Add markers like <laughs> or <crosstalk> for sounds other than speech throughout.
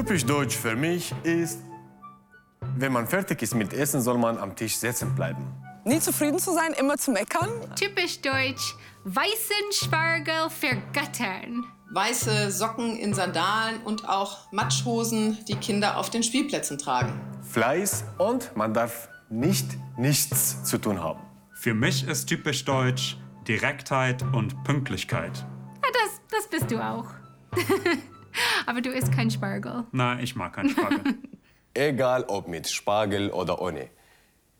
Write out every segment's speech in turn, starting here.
Typisch deutsch für mich ist, wenn man fertig ist mit Essen, soll man am Tisch sitzen bleiben. Nie zufrieden zu sein, immer zu meckern. Typisch deutsch. Weißen Spargel vergöttern. Weiße Socken in Sandalen und auch Matschhosen, die Kinder auf den Spielplätzen tragen. Fleiß und man darf nicht nichts zu tun haben. Für mich ist typisch deutsch Direktheit und Pünktlichkeit. Ja, das, das bist du auch. <laughs> <laughs> Aber du isst kein Spargel. Na, ich mag keinen Spargel. <laughs> Egal ob mit Spargel oder ohne.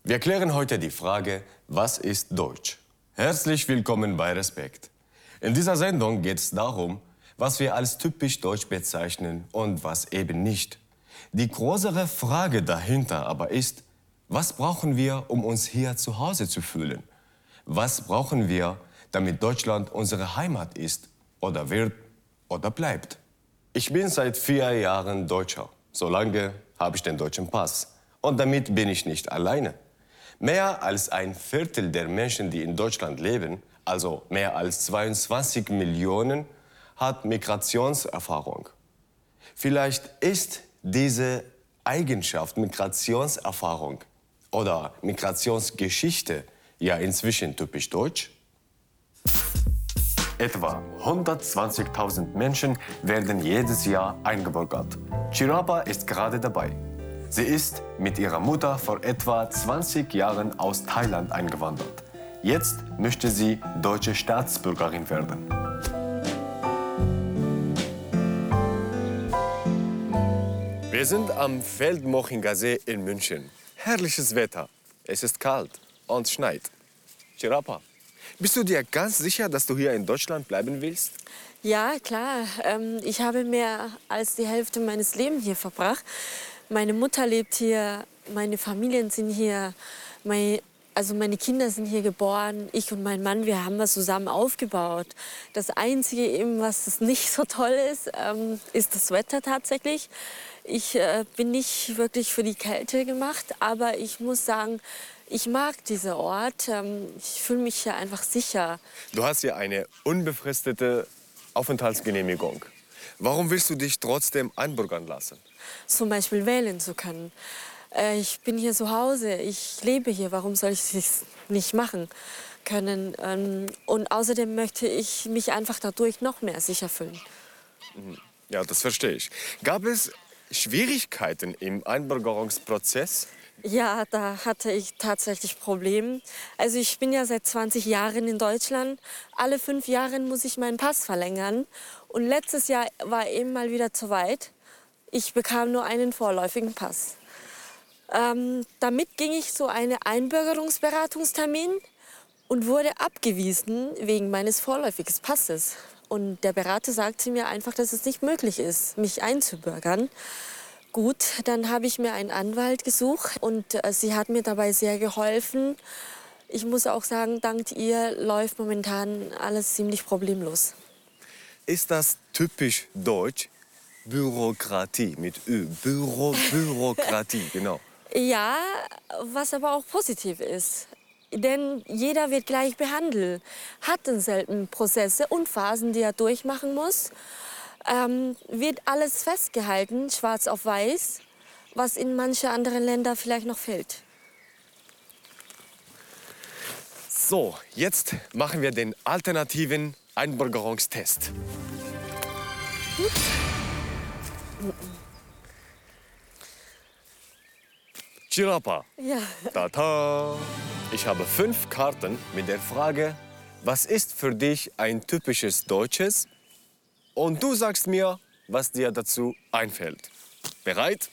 Wir klären heute die Frage, was ist Deutsch? Herzlich willkommen bei Respekt. In dieser Sendung geht es darum, was wir als typisch deutsch bezeichnen und was eben nicht. Die größere Frage dahinter aber ist, was brauchen wir, um uns hier zu Hause zu fühlen? Was brauchen wir, damit Deutschland unsere Heimat ist oder wird oder bleibt? Ich bin seit vier Jahren Deutscher. Solange habe ich den deutschen Pass. Und damit bin ich nicht alleine. Mehr als ein Viertel der Menschen, die in Deutschland leben, also mehr als 22 Millionen, hat Migrationserfahrung. Vielleicht ist diese Eigenschaft Migrationserfahrung oder Migrationsgeschichte ja inzwischen typisch deutsch. Etwa 120.000 Menschen werden jedes Jahr eingebürgert. Chirapa ist gerade dabei. Sie ist mit ihrer Mutter vor etwa 20 Jahren aus Thailand eingewandert. Jetzt möchte sie deutsche Staatsbürgerin werden. Wir sind am Feldmochinger See in München. Herrliches Wetter. Es ist kalt und schneit. Chirapa, bist du dir ganz sicher, dass du hier in Deutschland bleiben willst? Ja, klar. Ähm, ich habe mehr als die Hälfte meines Lebens hier verbracht. Meine Mutter lebt hier, meine Familien sind hier, mein, also meine Kinder sind hier geboren. Ich und mein Mann, wir haben was zusammen aufgebaut. Das Einzige, eben, was nicht so toll ist, ähm, ist das Wetter tatsächlich. Ich äh, bin nicht wirklich für die Kälte gemacht, aber ich muss sagen, ich mag diesen Ort. Ähm, ich fühle mich hier einfach sicher. Du hast ja eine unbefristete Aufenthaltsgenehmigung. Warum willst du dich trotzdem einbürgern lassen? Zum Beispiel wählen zu können. Äh, ich bin hier zu Hause, ich lebe hier. Warum soll ich es nicht machen können? Ähm, und außerdem möchte ich mich einfach dadurch noch mehr sicher fühlen. Ja, das verstehe ich. Gab es Schwierigkeiten im Einbürgerungsprozess? Ja, da hatte ich tatsächlich Probleme. Also ich bin ja seit 20 Jahren in Deutschland. Alle fünf Jahre muss ich meinen Pass verlängern. Und letztes Jahr war eben mal wieder zu weit. Ich bekam nur einen vorläufigen Pass. Ähm, damit ging ich zu einem Einbürgerungsberatungstermin und wurde abgewiesen wegen meines vorläufigen Passes. Und der Berater sagte mir einfach, dass es nicht möglich ist, mich einzubürgern. Gut, dann habe ich mir einen Anwalt gesucht und äh, sie hat mir dabei sehr geholfen. Ich muss auch sagen, dank ihr läuft momentan alles ziemlich problemlos. Ist das typisch deutsch? Bürokratie mit Ö. Büro, Bürokratie, <laughs> genau. Ja, was aber auch positiv ist. Denn jeder wird gleich behandelt, hat denselben Prozesse und Phasen, die er durchmachen muss. Ähm, wird alles festgehalten, schwarz auf weiß, was in manche anderen Länder vielleicht noch fehlt. So, jetzt machen wir den alternativen Einbürgerungstest. Chirapa. Ja. Tata. Ich habe fünf Karten mit der Frage, was ist für dich ein typisches Deutsches? Und du sagst mir, was dir dazu einfällt. Bereit?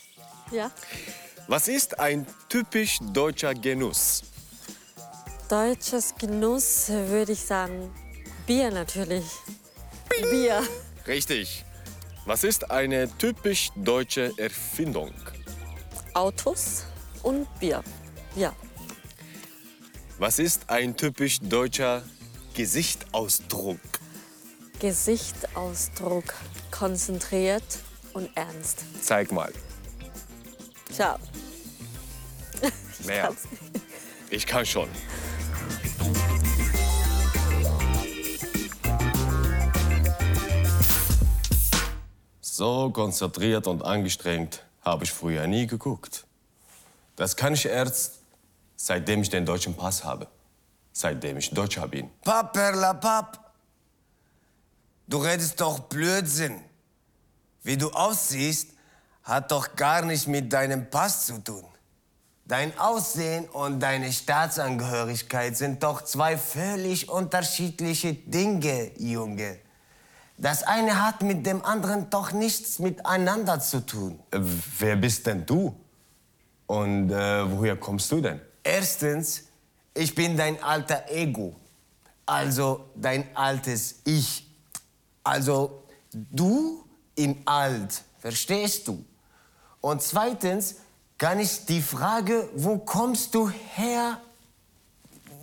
Ja. Was ist ein typisch deutscher Genuss? Deutsches Genuss würde ich sagen, Bier natürlich. Bier. Richtig. Was ist eine typisch deutsche Erfindung? Autos und Bier. Ja. Was ist ein typisch deutscher Gesichtsausdruck? Gesichtsausdruck. Konzentriert und ernst. Zeig mal. Tja. <laughs> Mehr. kann's <laughs> Ich kann schon. So konzentriert und angestrengt habe ich früher nie geguckt. Das kann ich erst, seitdem ich den deutschen Pass habe. Seitdem ich Deutscher bin. Paperlapap. Du redest doch Blödsinn. Wie du aussiehst, hat doch gar nicht mit deinem Pass zu tun. Dein Aussehen und deine Staatsangehörigkeit sind doch zwei völlig unterschiedliche Dinge, Junge. Das eine hat mit dem anderen doch nichts miteinander zu tun. Äh, wer bist denn du? Und äh, woher kommst du denn? Erstens, ich bin dein alter Ego. Also dein altes Ich. Also du in alt, verstehst du? Und zweitens kann ich die Frage, wo kommst du her,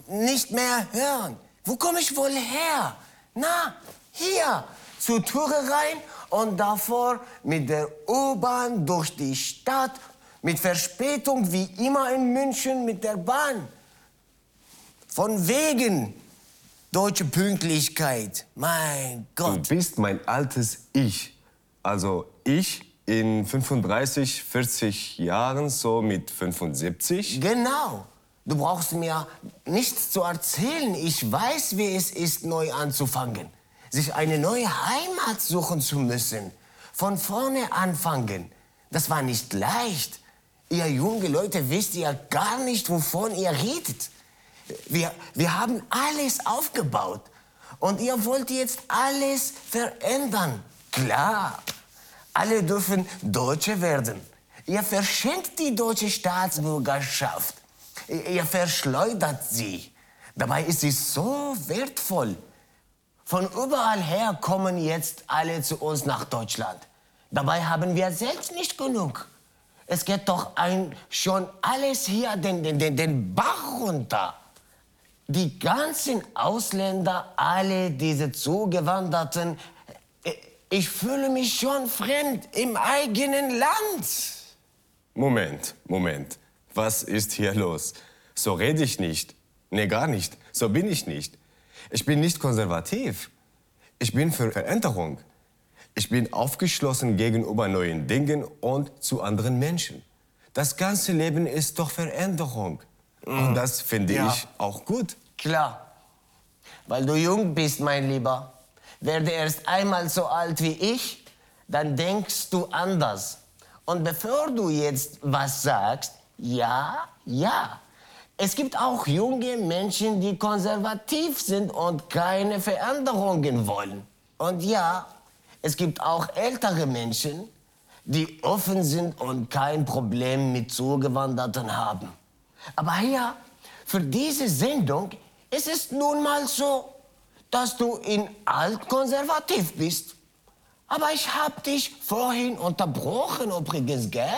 nicht mehr hören. Wo komme ich wohl her? Na, hier, zur Türe rein und davor mit der U-Bahn durch die Stadt, mit Verspätung wie immer in München mit der Bahn. Von wegen deutsche Pünktlichkeit. Mein Du Gott. bist mein altes Ich. Also ich in 35, 40 Jahren, so mit 75. Genau. Du brauchst mir nichts zu erzählen. Ich weiß, wie es ist, neu anzufangen. Sich eine neue Heimat suchen zu müssen. Von vorne anfangen. Das war nicht leicht. Ihr junge Leute wisst ja gar nicht, wovon ihr redet. Wir, wir haben alles aufgebaut. Und ihr wollt jetzt alles verändern. Klar. Alle dürfen Deutsche werden. Ihr verschenkt die deutsche Staatsbürgerschaft. Ihr verschleudert sie. Dabei ist sie so wertvoll. Von überall her kommen jetzt alle zu uns nach Deutschland. Dabei haben wir selbst nicht genug. Es geht doch ein, schon alles hier den, den, den, Bach runter. Die ganzen Ausländer, alle diese Zugewanderten, äh, ich fühle mich schon fremd im eigenen Land. Moment, Moment. Was ist hier los? So rede ich nicht. Nee, gar nicht. So bin ich nicht. Ich bin nicht konservativ. Ich bin für Veränderung. Ich bin aufgeschlossen gegenüber neuen Dingen und zu anderen Menschen. Das ganze Leben ist doch Veränderung. Und das finde Ja. ich auch gut. Klar, weil du jung bist, mein Lieber. Werde erst einmal so alt wie ich, dann denkst du anders. Und bevor du jetzt was sagst, ja, ja. Es gibt auch junge Menschen, die konservativ sind und keine Veränderungen wollen. Und ja, es gibt auch ältere Menschen, die offen sind und kein Problem mit Zugewanderten haben. Aber hier, für diese Sendung ist es nun mal so, dass du in alt konservativ bist. Aber ich hab dich vorhin unterbrochen übrigens, gell?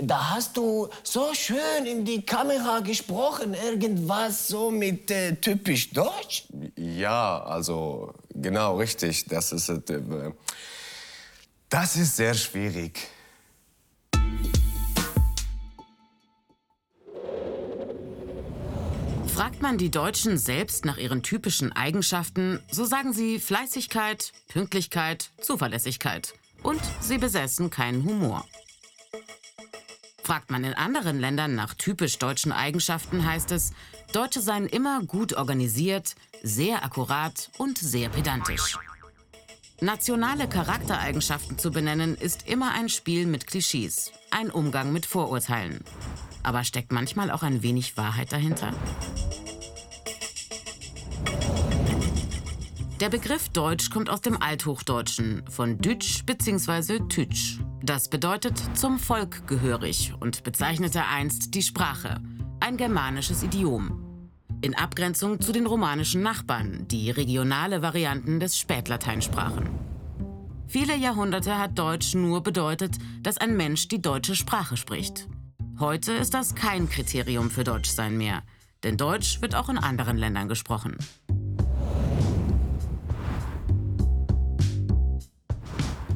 Da hast du so schön in die Kamera gesprochen, irgendwas so mit äh, typisch Deutsch. Ja, also genau richtig. Das ist, äh, das ist sehr schwierig. Fragt man die Deutschen selbst nach ihren typischen Eigenschaften, so sagen sie Fleißigkeit, Pünktlichkeit, Zuverlässigkeit. Und sie besessen keinen Humor. Fragt man in anderen Ländern nach typisch deutschen Eigenschaften, heißt es, Deutsche seien immer gut organisiert, sehr akkurat und sehr pedantisch. Nationale Charaktereigenschaften zu benennen, ist immer ein Spiel mit Klischees, ein Umgang mit Vorurteilen. Aber steckt manchmal auch ein wenig Wahrheit dahinter? Der Begriff Deutsch kommt aus dem Althochdeutschen, von Dütsch bzw. Tütsch. Das bedeutet zum Volk gehörig und bezeichnete einst die Sprache, ein germanisches Idiom. In Abgrenzung zu den romanischen Nachbarn, die regionale Varianten des Spätlatein sprachen. Viele Jahrhunderte hat Deutsch nur bedeutet, dass ein Mensch die deutsche Sprache spricht. Heute ist das kein Kriterium für Deutschsein mehr, denn Deutsch wird auch in anderen Ländern gesprochen.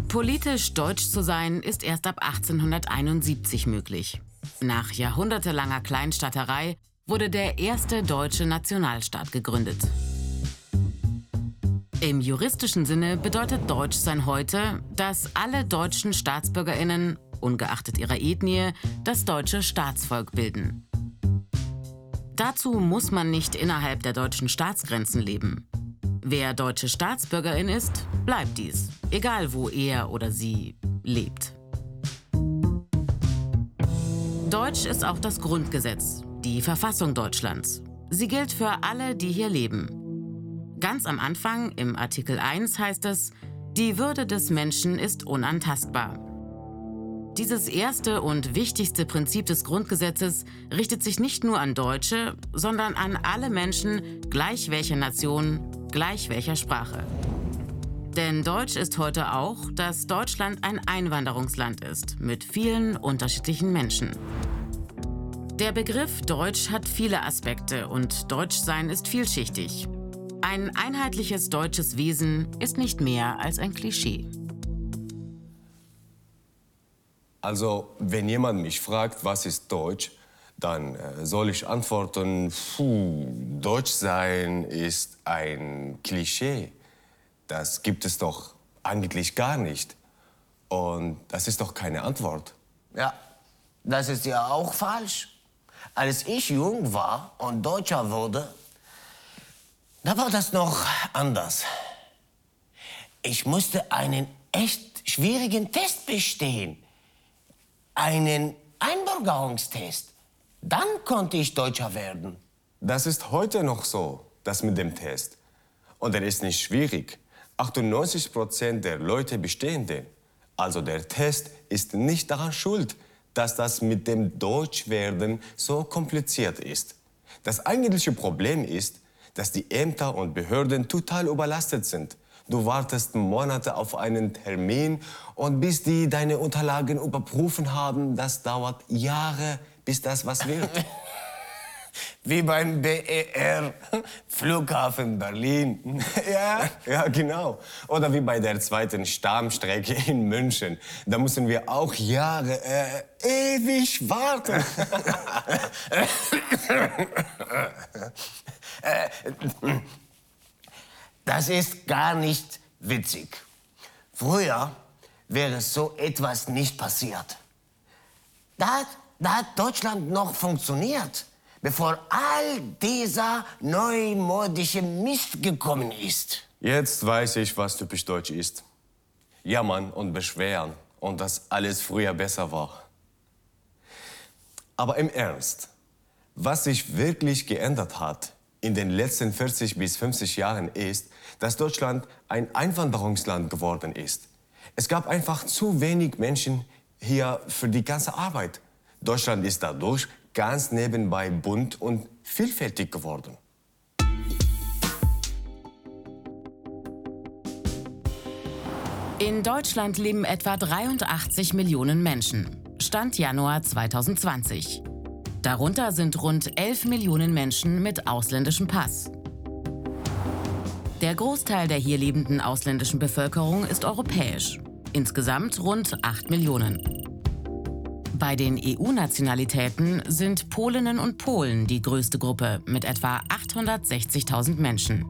Politisch deutsch zu sein ist erst ab 1871 möglich. Nach jahrhundertelanger Kleinstaaterei wurde der erste deutsche Nationalstaat gegründet. Im juristischen Sinne bedeutet Deutschsein heute, dass alle deutschen Staatsbürgerinnen, ungeachtet ihrer Ethnie, das deutsche Staatsvolk bilden. Dazu muss man nicht innerhalb der deutschen Staatsgrenzen leben. Wer deutsche Staatsbürgerin ist, bleibt dies, egal wo er oder sie lebt. Deutsch ist auch das Grundgesetz, die Verfassung Deutschlands. Sie gilt für alle, die hier leben. Ganz am Anfang, im Artikel 1, heißt es, die Würde des Menschen ist unantastbar. Dieses erste und wichtigste Prinzip des Grundgesetzes richtet sich nicht nur an Deutsche, sondern an alle Menschen, gleich welcher Nation, gleich welcher Sprache. Denn Deutsch ist heute auch, dass Deutschland ein Einwanderungsland ist, mit vielen unterschiedlichen Menschen. Der Begriff Deutsch hat viele Aspekte und Deutschsein ist vielschichtig. Ein einheitliches deutsches Wesen ist nicht mehr als ein Klischee. Also, wenn jemand mich fragt, was ist Deutsch, dann äh, soll ich antworten, puh, Deutsch sein ist ein Klischee. Das gibt es doch eigentlich gar nicht. Und das ist doch keine Antwort. Ja, das ist ja auch falsch. Als ich jung war und Deutscher wurde, da war das noch anders. Ich musste einen echt schwierigen Test bestehen. Einen Einbürgerungstest. Dann konnte ich Deutscher werden. Das ist heute noch so, das mit dem Test. Und er ist nicht schwierig. 98 Prozent der Leute bestehen den. Also der Test ist nicht daran schuld, dass das mit dem Deutschwerden so kompliziert ist. Das eigentliche Problem ist, dass die Ämter und Behörden total überlastet sind. Du wartest Monate auf einen Termin und bis die deine Unterlagen überprüfen haben, das dauert Jahre, bis das was wird. <laughs> Wie beim BER, Flughafen Berlin. <laughs> ja, ja, genau. Oder wie bei der zweiten Stammstrecke in München. Da müssen wir auch Jahre, äh, ewig warten. <laughs> Das ist gar nicht witzig. Früher wäre so etwas nicht passiert. Da, hat- da hat Deutschland noch funktioniert, bevor all dieser neumodische Mist gekommen ist. Jetzt weiß ich, was typisch deutsch ist. Jammern und beschweren und dass alles früher besser war. Aber im Ernst, was sich wirklich geändert hat in den letzten 40 bis 50 Jahren ist, dass Deutschland ein Einwanderungsland geworden ist. Es gab einfach zu wenig Menschen hier für die ganze Arbeit. Deutschland ist dadurch ganz nebenbei bunt und vielfältig geworden. In Deutschland leben etwa 83 Millionen Menschen. Stand Januar 2020. Darunter sind rund 11 Millionen Menschen mit ausländischem Pass. Der Großteil der hier lebenden ausländischen Bevölkerung ist europäisch. Insgesamt rund 8 Millionen. Bei den EU-Nationalitäten sind Polinnen und Polen die größte Gruppe mit etwa 860.000 Menschen.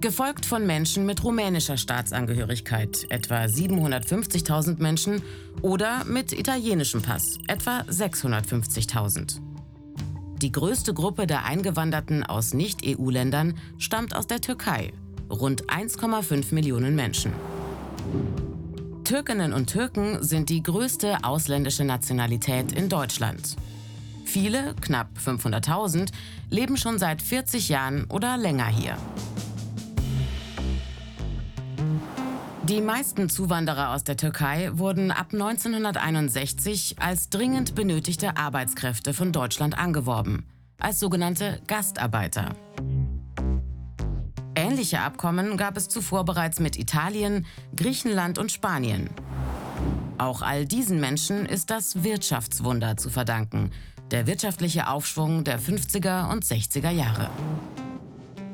Gefolgt von Menschen mit rumänischer Staatsangehörigkeit, etwa 750.000 Menschen, oder mit italienischem Pass, etwa 650.000. Die größte Gruppe der Eingewanderten aus Nicht-EU-Ländern stammt aus der Türkei, rund 1,5 Millionen Menschen. Türkinnen und Türken sind die größte ausländische Nationalität in Deutschland. Viele, knapp 500.000, leben schon seit 40 Jahren oder länger hier. Die meisten Zuwanderer aus der Türkei wurden ab 1961 als dringend benötigte Arbeitskräfte von Deutschland angeworben, als sogenannte Gastarbeiter. Ähnliche Abkommen gab es zuvor bereits mit Italien, Griechenland und Spanien. Auch all diesen Menschen ist das Wirtschaftswunder zu verdanken, der wirtschaftliche Aufschwung der 50er und 60er Jahre.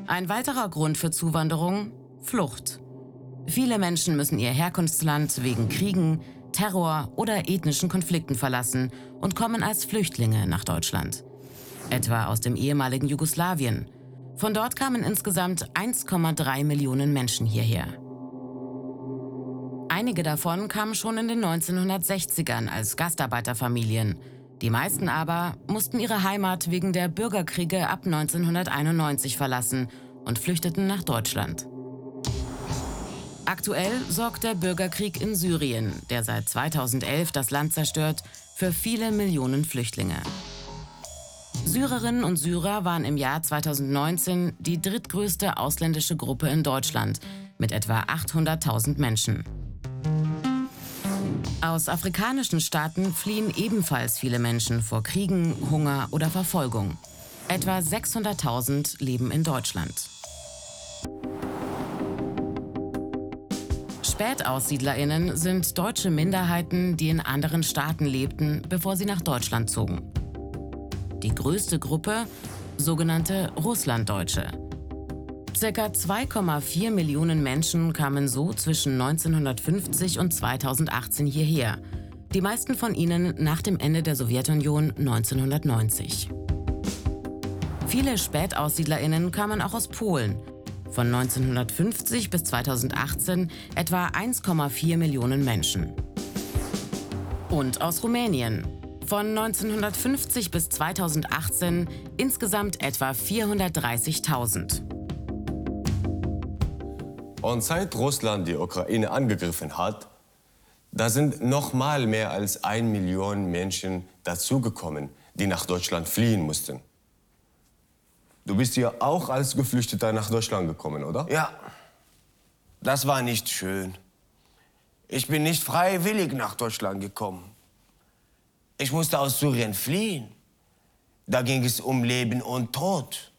Ein weiterer Grund für Zuwanderung? Flucht. Viele Menschen müssen ihr Herkunftsland wegen Kriegen, Terror oder ethnischen Konflikten verlassen und kommen als Flüchtlinge nach Deutschland. Etwa aus dem ehemaligen Jugoslawien. Von dort kamen insgesamt 1,3 Millionen Menschen hierher. Einige davon kamen schon in den 1960ern als Gastarbeiterfamilien. Die meisten aber mussten ihre Heimat wegen der Bürgerkriege ab 1991 verlassen und flüchteten nach Deutschland. Aktuell sorgt der Bürgerkrieg in Syrien, der seit 2011 das Land zerstört, für viele Millionen Flüchtlinge. Syrerinnen und Syrer waren im Jahr 2019 die drittgrößte ausländische Gruppe in Deutschland mit etwa 800.000 Menschen. Aus afrikanischen Staaten fliehen ebenfalls viele Menschen vor Kriegen, Hunger oder Verfolgung. Etwa 600.000 leben in Deutschland. Spätaussiedlerinnen sind deutsche Minderheiten, die in anderen Staaten lebten, bevor sie nach Deutschland zogen. Die größte Gruppe sogenannte Russlanddeutsche. Circa 2,4 Millionen Menschen kamen so zwischen 1950 und 2018 hierher. Die meisten von ihnen nach dem Ende der Sowjetunion 1990. Viele SpätaussiedlerInnen kamen auch aus Polen. Von 1950 bis 2018 etwa 1,4 Millionen Menschen. Und aus Rumänien. Von 1950 bis 2018 insgesamt etwa 430.000. Und seit Russland die Ukraine angegriffen hat, da sind noch mal mehr als ein Million Menschen dazugekommen, die nach Deutschland fliehen mussten. Du bist ja auch als Geflüchteter nach Deutschland gekommen, oder? Ja, das war nicht schön. Ich bin nicht freiwillig nach Deutschland gekommen. Ich musste aus Syrien fliehen. Da ging es um Leben und Tod.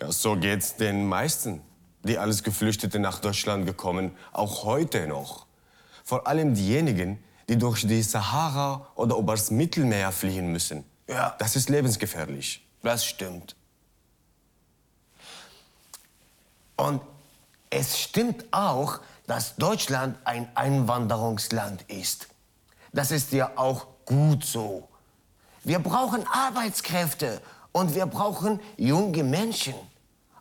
Ja, so geht's den meisten, die als Geflüchtete nach Deutschland gekommen, auch heute noch. Vor allem diejenigen, die durch die Sahara oder übers Mittelmeer fliehen müssen. Ja. Das ist lebensgefährlich. Das stimmt. Und es stimmt auch, dass Deutschland ein Einwanderungsland ist. Das ist ja auch gut so. Wir brauchen Arbeitskräfte und wir brauchen junge Menschen.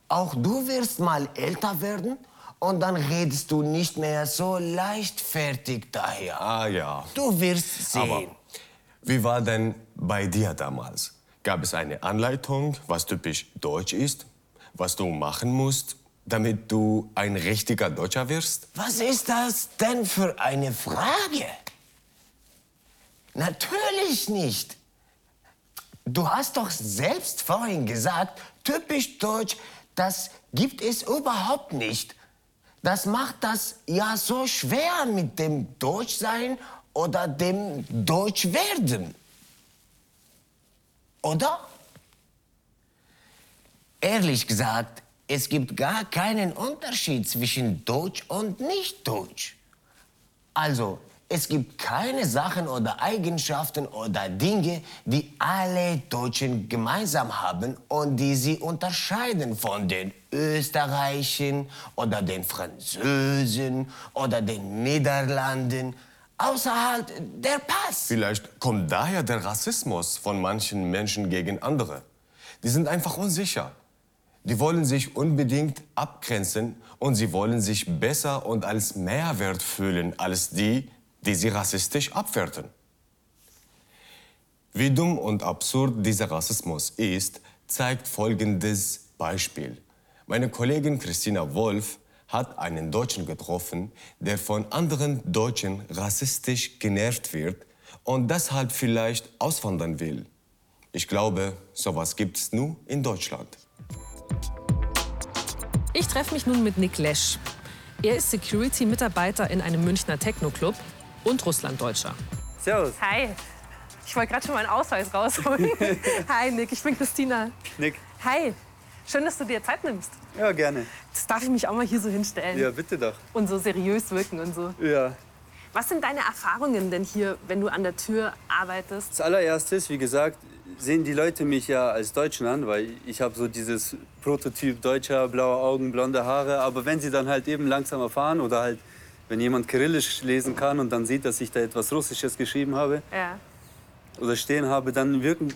Auch du wirst mal älter werden und dann redest du nicht mehr so leichtfertig daher. Ah ja. Du wirst sehen. Aber wie war denn bei dir damals? Gab es eine Anleitung, was typisch deutsch ist, was du machen musst, damit du ein richtiger Deutscher wirst? Was ist das denn für eine Frage? Natürlich nicht. Du hast doch selbst vorhin gesagt, typisch deutsch, das gibt es überhaupt nicht. Das macht das ja so schwer mit dem Deutschsein oder dem Deutschwerden. Oder? Ehrlich gesagt, es gibt gar keinen Unterschied zwischen Deutsch und Nicht-Deutsch. Also, es gibt keine Sachen oder Eigenschaften oder Dinge, die alle Deutschen gemeinsam haben und die sie unterscheiden von den Österreichern oder den Französen oder den Niederlanden. Außer halt der Pass. Vielleicht kommt daher der Rassismus von manchen Menschen gegen andere. Die sind einfach unsicher. Die wollen sich unbedingt abgrenzen und sie wollen sich besser und als Mehrwert fühlen als die, die sie rassistisch abwerten. Wie dumm und absurd dieser Rassismus ist, zeigt folgendes Beispiel. Meine Kollegin Christina Wolf hat einen Deutschen getroffen, der von anderen Deutschen rassistisch genervt wird und deshalb vielleicht auswandern will. Ich glaube, sowas gibt's nur in Deutschland. Ich treffe mich nun mit Nick Lesch. Er ist Security-Mitarbeiter in einem Münchner Techno-Club und Russlanddeutscher. Servus. Hi. Ich wollte gerade schon meinen Ausweis rausholen. <laughs> Hi, Nick, ich bin Christina. Nick. Hi. Schön, dass du dir Zeit nimmst. Ja, gerne. Das darf ich mich auch mal hier so hinstellen. Ja, bitte doch. Und so seriös wirken und so. Ja. Was sind deine Erfahrungen denn hier, wenn du an der Tür arbeitest? Als allererstes, wie gesagt, sehen die Leute mich ja als Deutschen an, weil ich habe so dieses Prototyp Deutscher, blaue Augen, blonde Haare. Aber wenn sie dann halt eben langsam erfahren oder halt, wenn jemand Kyrillisch lesen kann und dann sieht, dass ich da etwas Russisches geschrieben habe, Ja. Oder stehen habe, dann, wirken,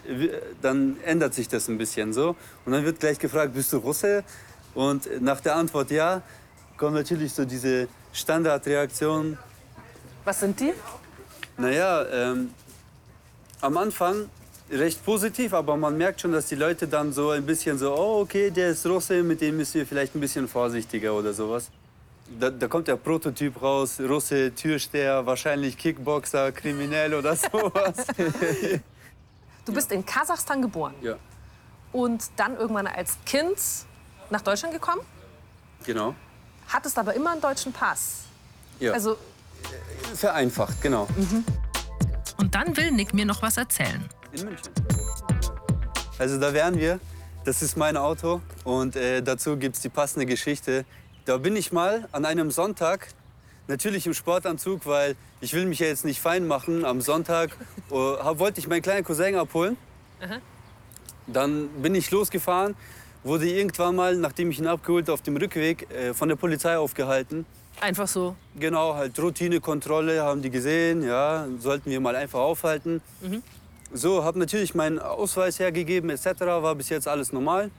dann ändert sich das ein bisschen so. Und dann wird gleich gefragt, bist du Russe? Und nach der Antwort ja, kommt natürlich so diese Standardreaktion. Was sind die? Naja, ähm, am Anfang recht positiv, aber man merkt schon, dass die Leute dann so ein bisschen so, oh okay, der ist Russe, mit dem müssen wir vielleicht ein bisschen vorsichtiger oder sowas. Da, da kommt der Prototyp raus, Russe, Türsteher, wahrscheinlich Kickboxer, kriminell oder sowas. <laughs> Du bist in Kasachstan geboren ja, und dann irgendwann als Kind nach Deutschland gekommen, genau. hattest aber immer einen deutschen Pass. Ja. Also Vereinfacht, genau. Und dann will Nick mir noch was erzählen. In München. Also da wären wir. Das ist mein Auto und äh, dazu gibt es die passende Geschichte. Da bin ich mal an einem Sonntag, natürlich im Sportanzug, weil ich will mich ja jetzt nicht fein machen. Am Sonntag <laughs> äh, wollte ich meinen kleinen Cousin abholen. Dann bin ich losgefahren, wurde irgendwann mal, nachdem ich ihn abgeholt auf dem Rückweg, äh, von der Polizei aufgehalten. Einfach so. Genau, halt Routinekontrolle, haben die gesehen, ja, sollten wir mal einfach aufhalten. So, habe natürlich meinen Ausweis hergegeben etc., war bis jetzt alles normal.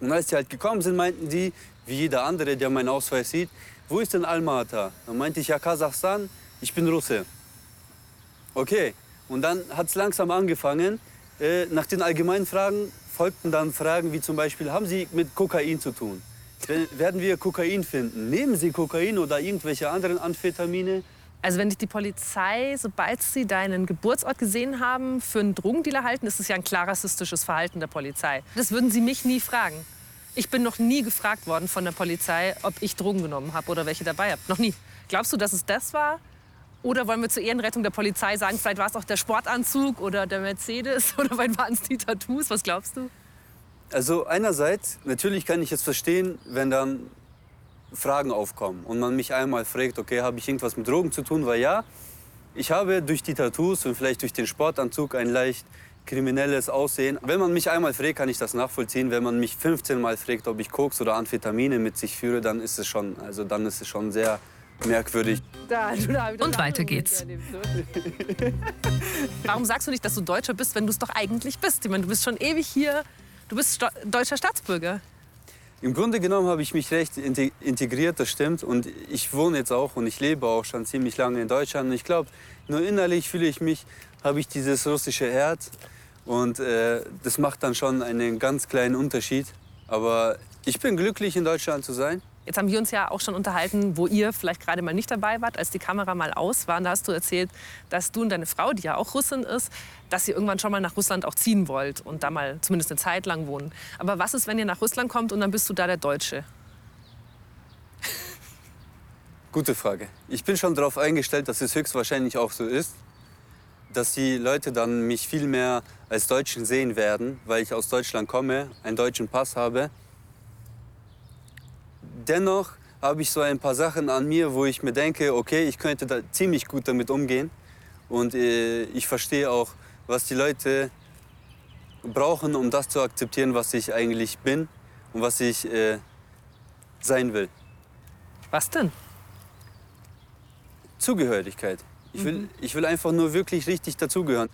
Und als die halt gekommen sind, meinten die, wie jeder andere, der meinen Ausweis sieht, wo ist denn Almata? Dann meinte ich, ja, Kasachstan, ich bin Russe. Okay, und dann hat es langsam angefangen. Äh, nach den allgemeinen Fragen folgten dann Fragen wie zum Beispiel, haben Sie mit Kokain zu tun? Werden wir Kokain finden? Nehmen Sie Kokain oder irgendwelche anderen Amphetamine? Also wenn dich die Polizei, sobald sie deinen Geburtsort gesehen haben, für einen Drogendealer halten, ist es ja ein klar rassistisches Verhalten der Polizei. Das würden sie mich nie fragen. Ich bin noch nie gefragt worden von der Polizei, ob ich Drogen genommen habe oder welche dabei habe. Noch nie. Glaubst du, dass es das war? Oder wollen wir zur Ehrenrettung der Polizei sagen, vielleicht war es auch der Sportanzug oder der Mercedes <laughs> oder vielleicht waren es die Tattoos? Was glaubst du? Also einerseits, natürlich kann ich es verstehen, wenn dann Fragen aufkommen und man mich einmal fragt, okay, habe ich irgendwas mit Drogen zu tun? Weil ja, ich habe durch die Tattoos und vielleicht durch den Sportanzug ein leicht kriminelles Aussehen. Wenn man mich einmal fragt, kann ich das nachvollziehen. Wenn man mich 15 Mal fragt, ob ich Koks oder Amphetamine mit sich führe, dann ist es schon, also dann ist es schon sehr merkwürdig. <laughs> Und weiter geht's. <laughs> Warum sagst du nicht, dass du Deutscher bist, wenn du es doch eigentlich bist? Ich meine, du bist schon ewig hier. Du bist sto deutscher Staatsbürger. Im Grunde genommen habe ich mich recht inte- integriert, das stimmt. Und ich wohne jetzt auch und ich lebe auch schon ziemlich lange in Deutschland. Und ich glaube, nur innerlich fühle ich mich, habe ich dieses russische Herz. Und äh, das macht dann schon einen ganz kleinen Unterschied. Aber ich bin glücklich, in Deutschland zu sein. Jetzt haben wir uns ja auch schon unterhalten, wo ihr vielleicht gerade mal nicht dabei wart, als die Kamera mal aus war. Und da hast du erzählt, dass du und deine Frau, die ja auch Russin ist, dass ihr irgendwann schon mal nach Russland auch ziehen wollt und da mal zumindest eine Zeit lang wohnen. Aber was ist, wenn ihr nach Russland kommt und dann bist du da der Deutsche? Gute Frage. Ich bin schon darauf eingestellt, dass es höchstwahrscheinlich auch so ist, dass die Leute dann mich viel mehr als Deutschen sehen werden, weil ich aus Deutschland komme, einen deutschen Pass habe. Dennoch habe ich so ein paar Sachen an mir, wo ich mir denke, okay, ich könnte da ziemlich gut damit umgehen. Und äh, ich verstehe auch, was die Leute brauchen, um das zu akzeptieren, was ich eigentlich bin und was ich äh, sein will. Was denn? Zugehörigkeit. Ich will, ich will einfach nur wirklich richtig dazugehören.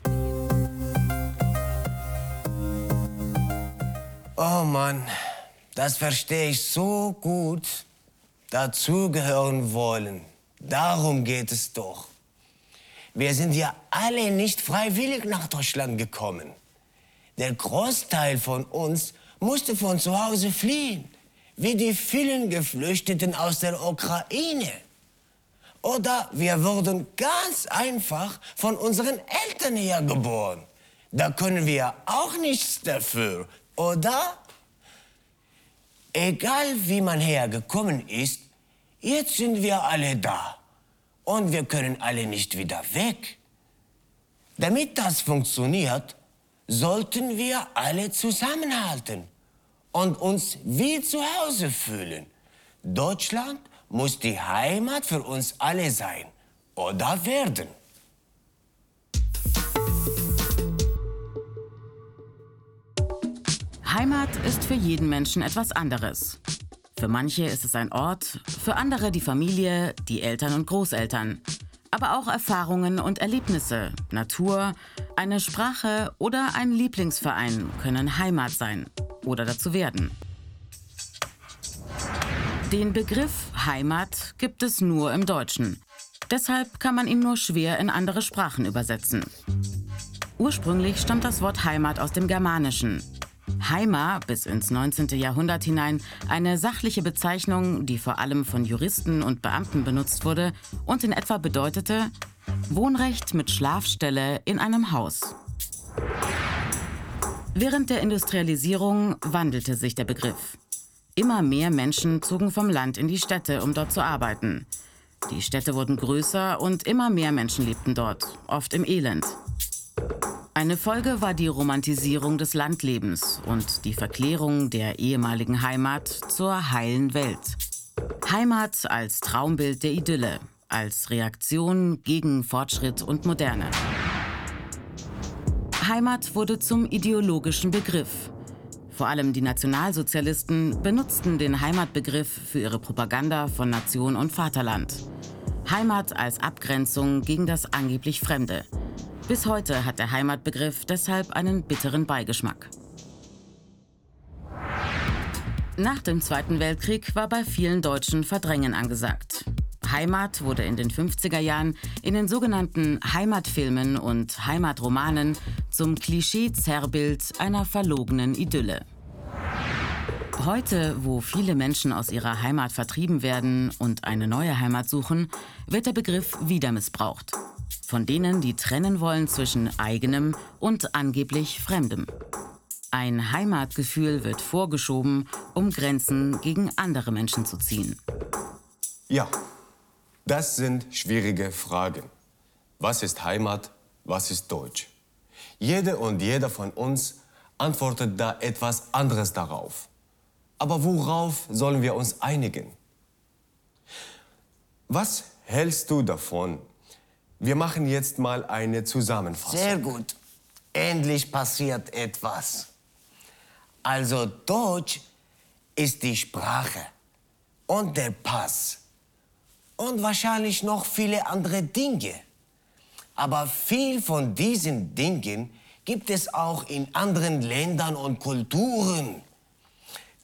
Oh Mann, das verstehe ich so gut. Dazugehören wollen. Darum geht es doch. Wir sind ja alle nicht freiwillig nach Deutschland gekommen. Der Großteil von uns musste von zu Hause fliehen, wie die vielen Geflüchteten aus der Ukraine. Oder wir wurden ganz einfach von unseren Eltern hergeboren. Da können wir auch nichts dafür, oder? Egal wie man hergekommen ist, jetzt sind wir alle da. Und wir können alle nicht wieder weg. Damit das funktioniert, sollten wir alle zusammenhalten und uns wie zu Hause fühlen. Deutschland muss die Heimat für uns alle sein oder werden. Heimat ist für jeden Menschen etwas anderes. Für manche ist es ein Ort, für andere die Familie, die Eltern und Großeltern. Aber auch Erfahrungen und Erlebnisse, Natur, eine Sprache oder ein Lieblingsverein können Heimat sein oder dazu werden. Den Begriff Heimat gibt es nur im Deutschen. Deshalb kann man ihn nur schwer in andere Sprachen übersetzen. Ursprünglich stammt das Wort Heimat aus dem Germanischen. Heima bis ins 19. Jahrhundert hinein eine sachliche Bezeichnung, die vor allem von Juristen und Beamten benutzt wurde und in etwa bedeutete Wohnrecht mit Schlafstelle in einem Haus. Während der Industrialisierung wandelte sich der Begriff. Immer mehr Menschen zogen vom Land in die Städte, um dort zu arbeiten. Die Städte wurden größer und immer mehr Menschen lebten dort, oft im Elend. Eine Folge war die Romantisierung des Landlebens und die Verklärung der ehemaligen Heimat zur heilen Welt. Heimat als Traumbild der Idylle, als Reaktion gegen Fortschritt und Moderne. Heimat wurde zum ideologischen Begriff. Vor allem die Nationalsozialisten benutzten den Heimatbegriff für ihre Propaganda von Nation und Vaterland. Heimat als Abgrenzung gegen das angeblich Fremde. Bis heute hat der Heimatbegriff deshalb einen bitteren Beigeschmack. Nach dem Zweiten Weltkrieg war bei vielen Deutschen Verdrängen angesagt. Heimat wurde in den 50er Jahren in den sogenannten Heimatfilmen und Heimatromanen zum Klischee-Zerrbild einer verlogenen Idylle. Heute, wo viele Menschen aus ihrer Heimat vertrieben werden und eine neue Heimat suchen, wird der Begriff wieder missbraucht. Von denen, die trennen wollen zwischen eigenem und angeblich Fremdem. Ein Heimatgefühl wird vorgeschoben, um Grenzen gegen andere Menschen zu ziehen. Ja, das sind schwierige Fragen. Was ist Heimat? Was ist Deutsch? Jede und jeder von uns antwortet da etwas anderes darauf. Aber worauf sollen wir uns einigen? Was hältst du davon? Wir machen jetzt mal eine Zusammenfassung. Sehr gut. Endlich passiert etwas. Also Deutsch ist die Sprache und der Pass und wahrscheinlich noch viele andere Dinge. Aber viel von diesen Dingen gibt es auch in anderen Ländern und Kulturen.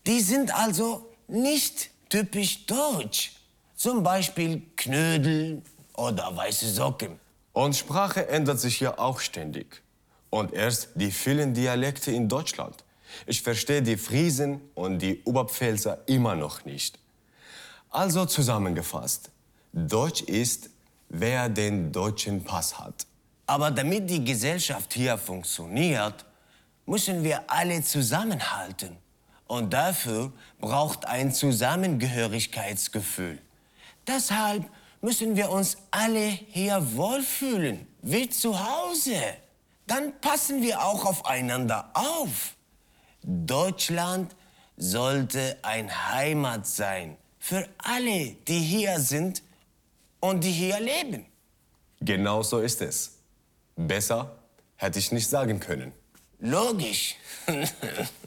Die sind also nicht typisch deutsch. Zum Beispiel Knödel oder weiße Socken. Und Sprache ändert sich ja auch ständig. Und erst die vielen Dialekte in Deutschland. Ich verstehe die Friesen und die Oberpfälzer immer noch nicht. Also zusammengefasst, Deutsch ist, wer den deutschen Pass hat. Aber damit die Gesellschaft hier funktioniert, müssen wir alle zusammenhalten. Und dafür braucht ein Zusammengehörigkeitsgefühl. Deshalb müssen wir uns alle hier wohlfühlen, wie zu Hause. Dann passen wir auch aufeinander auf. Deutschland sollte ein Heimat sein für alle, die hier sind und die hier leben. Genau so ist es. Besser hätte ich nicht sagen können. Logisch. <laughs>